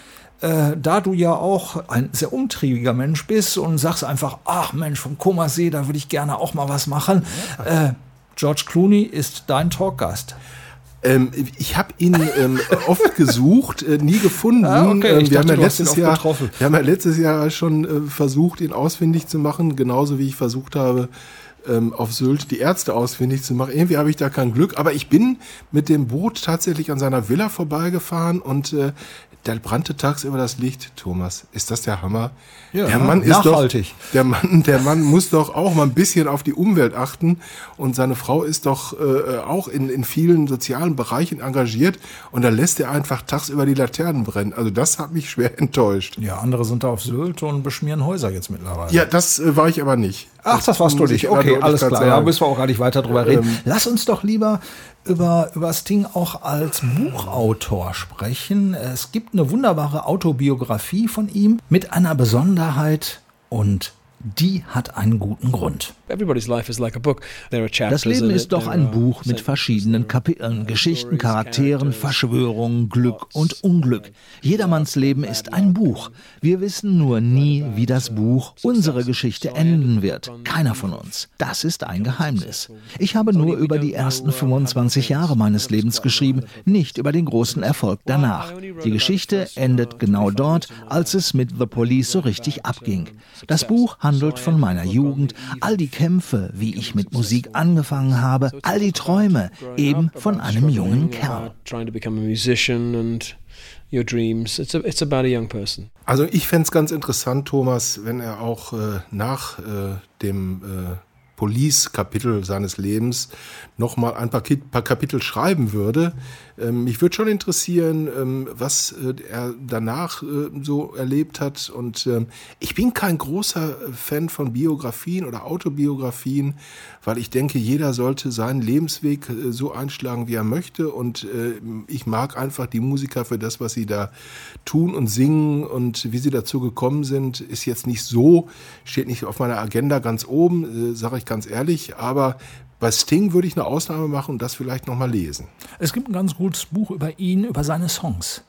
äh, da du ja auch ein sehr umtriebiger Mensch bist und sagst einfach, ach Mensch, vom Komasee, da würde ich gerne auch mal was machen. Ja. Äh, George Clooney ist dein Talkgast. Ähm, ich habe ihn ähm, oft gesucht, äh, nie gefunden. Ah, okay. ähm, wir, dachte, haben ja letztes Jahr, wir haben ja letztes Jahr schon äh, versucht, ihn ausfindig zu machen, genauso wie ich versucht habe, ähm, auf Sylt die Ärzte ausfindig zu machen. Irgendwie habe ich da kein Glück, aber ich bin mit dem Boot tatsächlich an seiner Villa vorbeigefahren und äh, da brannte tagsüber das Licht, Thomas. Ist das der Hammer? Ja, der Mann ist nachhaltig. Doch, der Mann, der Mann muss doch auch mal ein bisschen auf die Umwelt achten und seine Frau ist doch äh, auch in, in vielen sozialen Bereichen engagiert und da lässt er einfach tagsüber die Laternen brennen. Also das hat mich schwer enttäuscht. Ja, andere sind da auf Sylt und beschmieren Häuser jetzt mittlerweile. Ja, das äh, war ich aber nicht. Ach, das warst du nicht. Okay, alles klar. Sagen. Ja, müssen wir auch gar nicht weiter drüber reden. Ähm, Lass uns doch lieber über, über Sting auch als Buchautor sprechen. Es gibt eine wunderbare Autobiografie von ihm mit einer Besonderheit und die hat einen guten Grund. Das Leben ist doch ein Buch mit verschiedenen Kapiteln, Geschichten, Charakteren, Verschwörungen, Glück und Unglück. Jedermanns Leben ist ein Buch. Wir wissen nur nie, wie das Buch, unsere Geschichte enden wird. Keiner von uns. Das ist ein Geheimnis. Ich habe nur über die ersten 25 Jahre meines Lebens geschrieben, nicht über den großen Erfolg danach. Die Geschichte endet genau dort, als es mit The Police so richtig abging. Das Buch handelt von meiner Jugend, all die Kämpfe, wie ich mit Musik angefangen habe, all die Träume, eben von einem jungen Kerl. Your dreams. It's, a, it's about a young person. Also ich fände es ganz interessant, Thomas, wenn er auch äh, nach äh, dem äh, Police-Kapitel seines Lebens noch mal ein paar, paar Kapitel schreiben würde. Ähm, mich würde schon interessieren, ähm, was äh, er danach äh, so erlebt hat. Und ähm, ich bin kein großer Fan von Biografien oder Autobiografien, weil ich denke, jeder sollte seinen Lebensweg äh, so einschlagen, wie er möchte. Und äh, ich mag einfach die Musiker für das, was sie da tun und singen und wie sie dazu gekommen sind, ist jetzt nicht so, steht nicht auf meiner Agenda ganz oben, äh, sage ich ganz ehrlich. Aber bei Sting würde ich eine Ausnahme machen und das vielleicht nochmal lesen. Es gibt ein ganz gutes Buch über ihn, über seine Songs.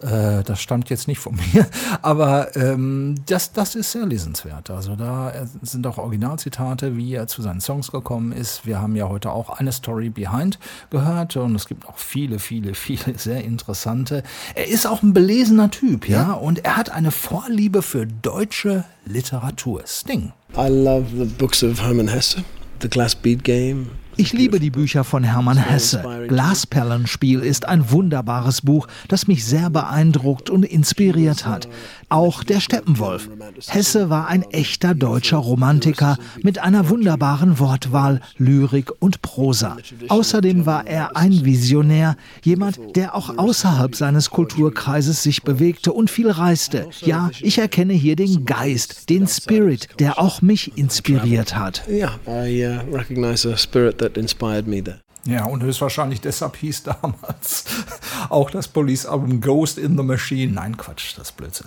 Äh, das stammt jetzt nicht von mir, aber ähm, das, das ist sehr lesenswert. Also da sind auch Originalzitate, wie er zu seinen Songs gekommen ist. Wir haben ja heute auch eine Story Behind gehört und es gibt auch viele, viele, viele sehr interessante. Er ist auch ein belesener Typ, ja, ja? und er hat eine Vorliebe für deutsche Literatur. Sting. I love the books of Hermann Hesse. The Glass Bead Game Ich liebe die Bücher von Hermann Hesse. Glasperlenspiel ist ein wunderbares Buch, das mich sehr beeindruckt und inspiriert hat. Auch der Steppenwolf. Hesse war ein echter deutscher Romantiker mit einer wunderbaren Wortwahl, Lyrik und Prosa. Außerdem war er ein Visionär, jemand, der auch außerhalb seines Kulturkreises sich bewegte und viel reiste. Ja, ich erkenne hier den Geist, den Spirit, der auch mich inspiriert hat. Ja, I uh, recognize a spirit that inspired me there. Ja, und höchstwahrscheinlich deshalb hieß damals auch das Police-Album Ghost in the Machine. Nein, Quatsch, das ist Blödsinn.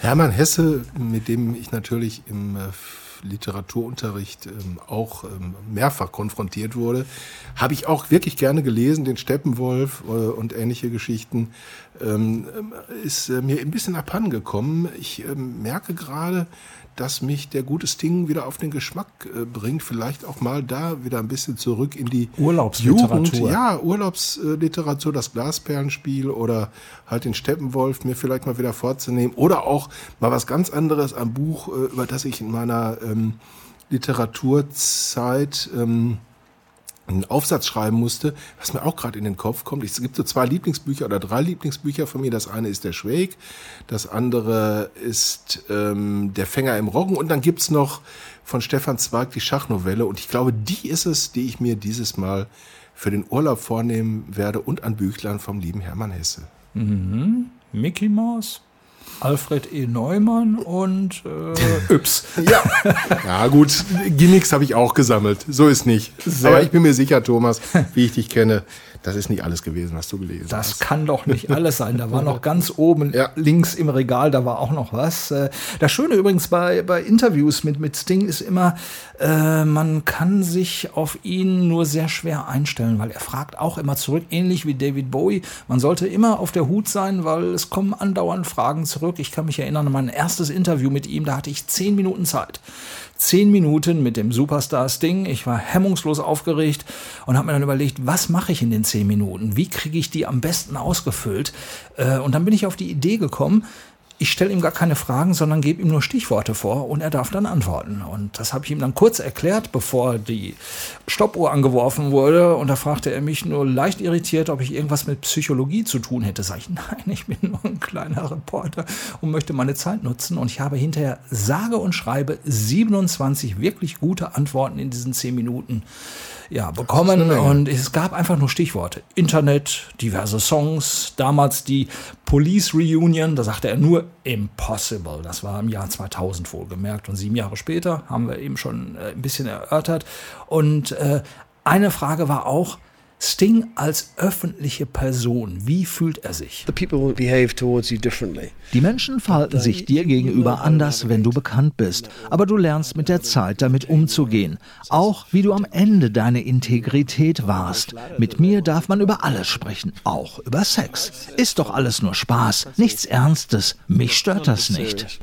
Hermann Hesse, mit dem ich natürlich im äh, Literaturunterricht ähm, auch ähm, mehrfach konfrontiert wurde, habe ich auch wirklich gerne gelesen, den Steppenwolf äh, und ähnliche Geschichten. Ähm, ist äh, mir ein bisschen abhanden gekommen. Ich merke gerade, dass mich der gute Sting wieder auf den Geschmack äh, bringt. Vielleicht auch mal da wieder ein bisschen zurück in die Urlaubsliteratur. Jugend. Ja, Urlaubsliteratur, das Glasperlenspiel oder halt den Steppenwolf mir vielleicht mal wieder vorzunehmen. Oder auch mal was ganz anderes, ein Buch, äh, über das ich in meiner ähm, Literaturzeit ähm, einen Aufsatz schreiben musste, was mir auch gerade in den Kopf kommt. Es gibt so zwei Lieblingsbücher oder drei Lieblingsbücher von mir. Das eine ist der Schweg, das andere ist ähm, der Fänger im Roggen und dann gibt's noch von Stefan Zweig die Schachnovelle und ich glaube, die ist es, die ich mir dieses Mal für den Urlaub vornehmen werde und an Büchlein vom lieben Hermann Hesse. Mhm. Mickey Mouse? Alfred E. Neumann und äh, Yps. ja. ja, gut, Gimmicks habe ich auch gesammelt. So ist nicht. Sehr Aber ich bin mir sicher, Thomas, wie ich dich kenne, das ist nicht alles gewesen, was du gelesen das hast. Das kann doch nicht alles sein. Da war noch ganz oben ja. links im Regal, da war auch noch was. Äh, das Schöne übrigens bei, bei Interviews mit, mit Sting ist immer, äh, man kann sich auf ihn nur sehr schwer einstellen, weil er fragt auch immer zurück, ähnlich wie David Bowie. Man sollte immer auf der Hut sein, weil es kommen andauernd Fragen zurück. Ich kann mich erinnern an mein erstes Interview mit ihm, da hatte ich zehn Minuten Zeit zehn Minuten mit dem Superstar Sting. Ich war hemmungslos aufgeregt und habe mir dann überlegt, was mache ich in den zehn Minuten? Wie kriege ich die am besten ausgefüllt? Äh, und dann bin ich auf die Idee gekommen, ich stelle ihm gar keine Fragen, sondern gebe ihm nur Stichworte vor und er darf dann antworten. Und das habe ich ihm dann kurz erklärt, bevor die Stoppuhr angeworfen wurde. Und da fragte er mich nur leicht irritiert, ob ich irgendwas mit Psychologie zu tun hätte. Sag ich, nein, ich bin nur ein kleiner Reporter und möchte meine Zeit nutzen. Und ich habe hinterher sage und schreibe 27 wirklich gute Antworten in diesen 10 Minuten ja, bekommen. Und es gab einfach nur Stichworte. Internet, diverse Songs, damals die Police Reunion, da sagte er nur Impossible. Das war im Jahr 2000 wohlgemerkt. Und sieben Jahre später haben wir eben schon äh, ein bisschen erörtert. Und äh, eine Frage war auch, Sting als öffentliche Person, wie fühlt er sich? Die Menschen verhalten sich dir gegenüber anders, wenn du bekannt bist, aber du lernst mit der Zeit damit umzugehen. Auch wie du am Ende deine Integrität warst. Mit mir darf man über alles sprechen, auch über Sex. Ist doch alles nur Spaß, nichts Ernstes. Mich stört das nicht.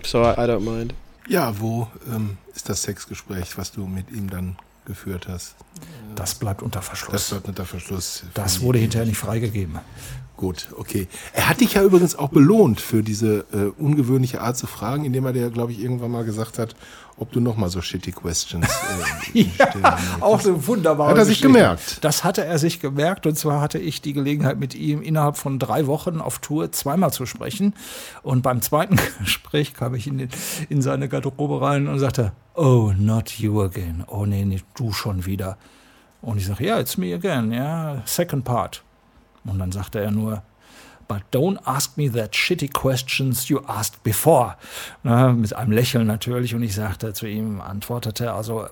Ja, wo ähm, ist das Sexgespräch, was du mit ihm dann geführt hast? Das bleibt unter Verschluss. Das bleibt unter Verschluss. Das wurde hinterher nicht freigegeben. Gut, okay. Er hat dich ja übrigens auch belohnt für diese äh, ungewöhnliche Art zu fragen, indem er dir, glaube ich, irgendwann mal gesagt hat, ob du noch mal so shitty questions äh, ja, Auch eine wunderbare Hat er sich Geschichte. gemerkt? Das hatte er sich gemerkt. Und zwar hatte ich die Gelegenheit, mit ihm innerhalb von drei Wochen auf Tour zweimal zu sprechen. Und beim zweiten Gespräch kam ich in, den, in seine Garderobe rein und sagte, oh, not you again. Oh, nee, nee du schon wieder. Und ich sage, ja, yeah, it's me again, ja, yeah, second part. Und dann sagte er nur, But don't ask me that shitty questions you asked before. Na, mit einem Lächeln natürlich. Und ich sagte zu ihm, antwortete, also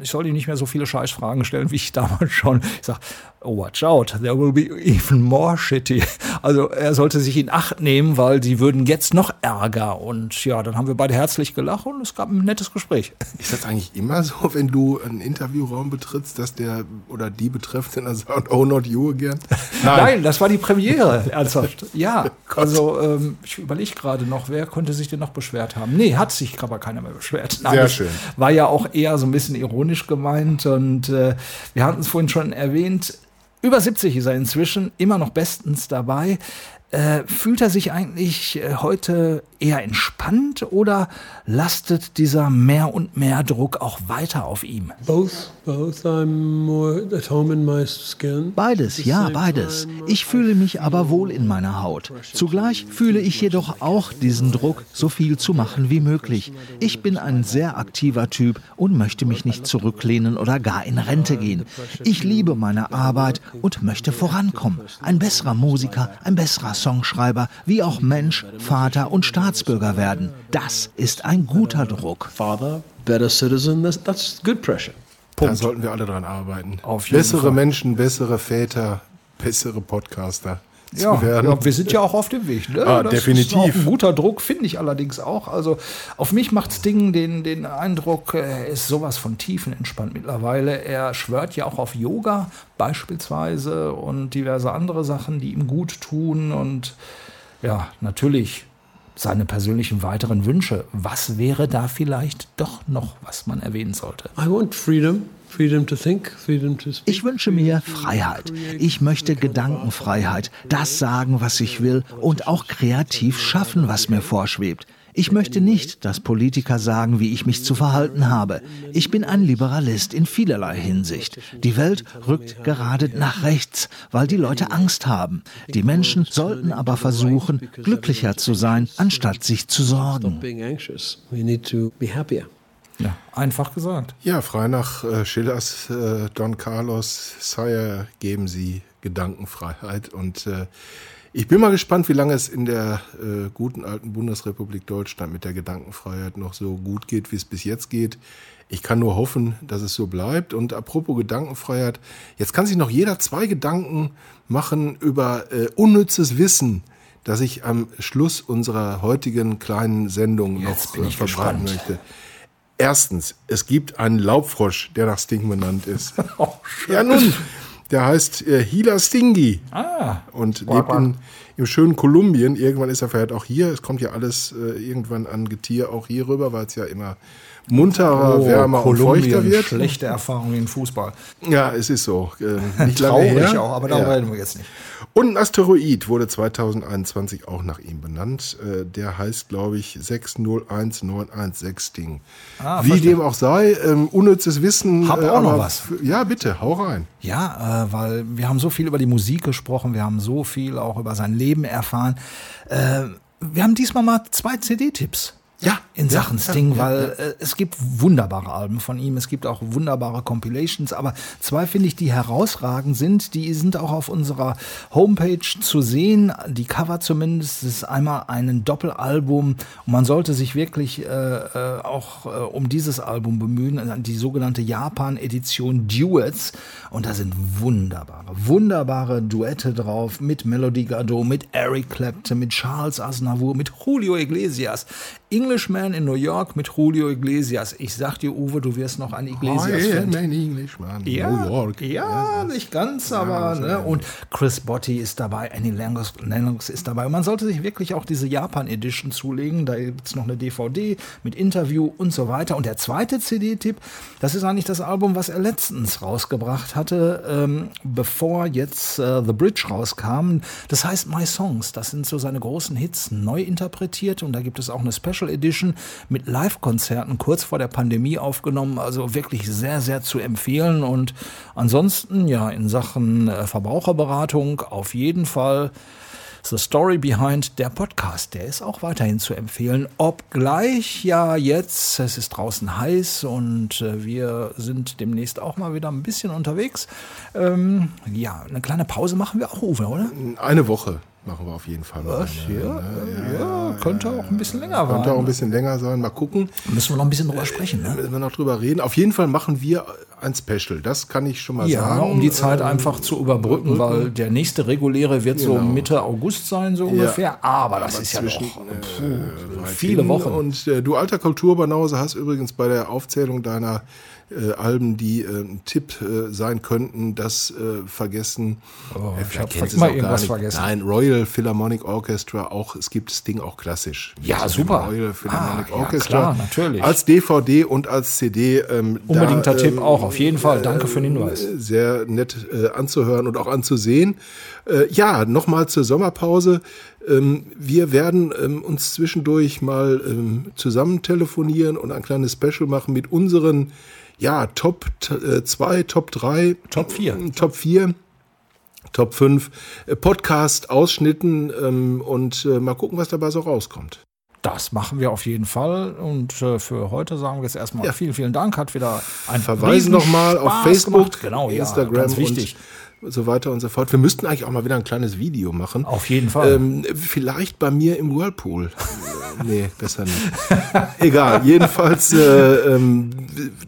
ich soll ihm nicht mehr so viele Scheißfragen stellen, wie ich damals schon. Ich sage, oh, watch out, there will be even more shitty. Also er sollte sich in Acht nehmen, weil die würden jetzt noch ärger. Und ja, dann haben wir beide herzlich gelacht und es gab ein nettes Gespräch. Ist das eigentlich immer so, wenn du einen Interviewraum betrittst, dass der oder die Betreffende dann sagt, oh, not you again? Nein, Nein das war die Premiere, ernsthaft. Ja, also ähm, ich überlege gerade noch, wer könnte sich denn noch beschwert haben? Nee, hat sich aber keiner mehr beschwert. Nein, Sehr schön. War ja auch eher so ein bisschen ironisch gemeint und äh, wir hatten es vorhin schon erwähnt, über 70 ist er inzwischen, immer noch bestens dabei. Äh, fühlt er sich eigentlich äh, heute eher entspannt oder lastet dieser mehr und mehr Druck auch weiter auf ihm? Both, both. I'm more at home in my skin. Beides, ja, beides. Ich fühle mich aber wohl in meiner Haut. Zugleich fühle ich jedoch auch diesen Druck, so viel zu machen wie möglich. Ich bin ein sehr aktiver Typ und möchte mich nicht zurücklehnen oder gar in Rente gehen. Ich liebe meine Arbeit und möchte vorankommen. Ein besserer Musiker, ein besserer Songschreiber, wie auch Mensch, Vater und Staatsbürger werden. Das ist ein guter Druck. Father, better citizen, that's, good pressure. Punkt. Da sollten wir alle dran arbeiten. Bessere Fall. Menschen, bessere Väter, bessere Podcaster. Ja, ja, wir sind ja auch auf dem Weg. Ne? Ah, das definitiv. Ist auch ein guter Druck, finde ich allerdings auch. Also auf mich macht Sting den, den Eindruck, er ist sowas von tiefenentspannt mittlerweile. Er schwört ja auch auf Yoga beispielsweise und diverse andere Sachen, die ihm gut tun. Und ja, natürlich seine persönlichen weiteren Wünsche. Was wäre da vielleicht doch noch, was man erwähnen sollte? I want freedom. Freedom to think, freedom to speak. Ich wünsche mir Freiheit. Ich möchte Gedankenfreiheit, das sagen, was ich will und auch kreativ schaffen, was mir vorschwebt. Ich möchte nicht, dass Politiker sagen, wie ich mich zu verhalten habe. Ich bin ein Liberalist in vielerlei Hinsicht. Die Welt rückt gerade nach rechts, weil die Leute Angst haben. Die Menschen sollten aber versuchen, glücklicher zu sein, anstatt sich zu sorgen. Ja, einfach gesagt. Ja, frei nach äh, Schillers äh, Don Carlos Sire geben sie Gedankenfreiheit. Und äh, ich bin mal gespannt, wie lange es in der äh, guten alten Bundesrepublik Deutschland mit der Gedankenfreiheit noch so gut geht, wie es bis jetzt geht. Ich kann nur hoffen, dass es so bleibt. Und apropos Gedankenfreiheit, jetzt kann sich noch jeder zwei Gedanken machen über äh, unnützes Wissen, das ich am Schluss unserer heutigen kleinen Sendung Jetzt noch ich verbreiten möchte. Erstens, es gibt einen Laubfrosch, der nach Sting benannt ist. Oh, ja, nun, der heißt äh, Hila Stingy Ah. und lebt in, im schönen Kolumbien. Irgendwann ist er vielleicht auch hier. Es kommt ja alles äh, irgendwann an Getier auch hier rüber, weil es ja immer munterer, wärmer und feuchter Oh, Kolumbien, wird. schlechte Erfahrungen im Fußball. Ja, es ist so. Äh, nicht lange Traurig her. auch, aber darüber Ja. reden wir jetzt nicht. Und ein Asteroid wurde 2021 auch nach ihm benannt. Äh, Der heißt, glaube ich, 601916 Ding. Ah, Wie verstehe. dem auch sei, ähm, unnützes Wissen. Hab äh, auch noch was. Ja, bitte, hau rein. Ja, äh, weil wir haben so viel über die Musik gesprochen, wir haben so viel auch über sein Leben erfahren. Äh, wir haben diesmal mal zwei CD-Tipps. Ja, in Sachen ja, Sting, ja, weil ja. Äh, es gibt wunderbare Alben von ihm, es gibt auch wunderbare Compilations, aber zwei finde ich, die herausragend sind, die sind auch auf unserer Homepage zu sehen, die Cover zumindest, es ist einmal ein Doppelalbum und man sollte sich wirklich äh, äh, auch äh, um dieses Album bemühen, die sogenannte Japan-Edition Duets. Und da sind wunderbare, wunderbare Duette drauf mit Melody Gardot, mit Eric Clapton, mit Charles Aznavour, mit Julio Iglesias, Englishman in New York mit Julio Iglesias. Ich sag dir, Uwe, du wirst noch ein Iglesias I am Fan. an Englishman. Ja, New York. Ja, nicht ganz, aber ne? und Chris Botti ist dabei, Annie Lennox, Lennox ist dabei. Und man sollte sich wirklich auch diese Japan Edition zulegen. Da gibt es noch eine DVD mit Interview und so weiter. Und der zweite CD-Tipp, das ist eigentlich das Album, was er letztens rausgebracht hatte, ähm, bevor jetzt äh, The Bridge rauskam. Das heißt My Songs. Das sind so seine großen Hits neu interpretiert. Und da gibt es auch eine Special Edition mit Live-Konzerten kurz vor der Pandemie aufgenommen. Also wirklich sehr, sehr zu empfehlen. Und ansonsten, ja, in Sachen äh, Verbraucherberatung auf jeden Fall The Story Behind der Podcast, der ist auch weiterhin zu empfehlen. Obgleich ja jetzt, es ist draußen heiß und äh, wir sind demnächst auch mal wieder ein bisschen unterwegs. Ähm, ja, eine kleine Pause machen wir auch, Uwe, oder? Eine Woche machen wir auf jeden Fall mal. Was? Ja, ja, könnte auch ein bisschen länger Könnte auch ein sein. bisschen länger sein. Mal gucken. Müssen wir noch ein bisschen drüber sprechen, ne? Müssen wir noch drüber reden. Auf jeden Fall machen wir ein Special. Das kann ich schon mal Ja, sagen. um die Zeit Ähm, einfach zu überbrücken, weil der nächste reguläre wird so Genau. Mitte August sein, so ungefähr. Aber das Aber ist ja noch äh, weit viele. Wochen. Und äh, du alter Kulturbanause hast übrigens bei der Aufzählung deiner äh, Alben, die äh, ein Tipp äh, sein könnten, das äh, vergessen. Oh, Äh, ich vielleicht hab mal irgendwas nicht. vergessen. Nein, Royal Philharmonic Orchestra, auch, es gibt das Ding auch klassisch. Ja, dem super. Royal Philharmonic Ah, ja, Orchestra. klar, natürlich. Als DVD und als CD. Ähm, Unbedingter da, Tipp ähm, auch, auf jeden Fall. Danke für den Hinweis. äh, Sehr nett anzuhören und auch anzusehen. Ja, nochmal zur Sommerpause. Ähm, wir werden ähm, uns zwischendurch mal zusammen telefonieren und ein kleines Special machen mit unseren ja, Top 2, Top 3, Top 4. Top 4. Top 5 Podcast-Ausschnitten ähm, und äh, mal gucken, was dabei so rauskommt. Das machen wir auf jeden Fall. Und äh, für heute sagen wir jetzt erstmal Ja. vielen, vielen Dank. Hat wieder ein Verweisen nochmal auf Facebook, gemacht. genau, ja, Instagram ganz wichtig. und so weiter und so fort. Wir müssten eigentlich auch mal wieder ein kleines Video machen. Auf jeden Fall. Ähm, vielleicht bei mir im Whirlpool. Nee, besser nicht. Egal, jedenfalls, äh, ähm,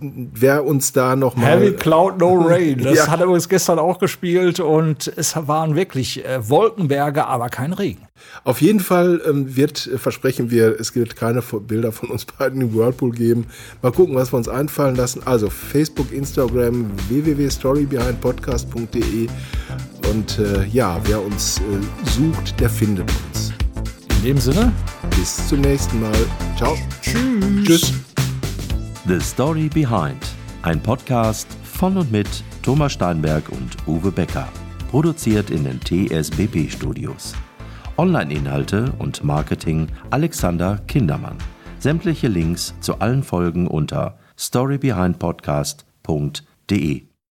wer uns da noch mal Heavy Cloud No Rain. Das Ja. hat er übrigens gestern auch gespielt und es waren wirklich äh, Wolkenberge, aber kein Regen. Auf jeden Fall ähm, wird, äh, versprechen wir, es wird keine Bilder von uns beiden im Whirlpool geben. Mal gucken, was wir uns einfallen lassen. Also Facebook, Instagram, www.storybehindpodcast.de und äh, ja, wer uns äh, sucht, der findet uns. In dem Sinne, bis zum nächsten Mal. Ciao. Tschüss. Tschüss. The Story Behind. Ein Podcast von und mit Thomas Steinberg und Uwe Becker. Produziert in den TSBP Studios. Online-Inhalte und Marketing Alexander Kindermann. Sämtliche Links zu allen Folgen unter storybehindpodcast.de.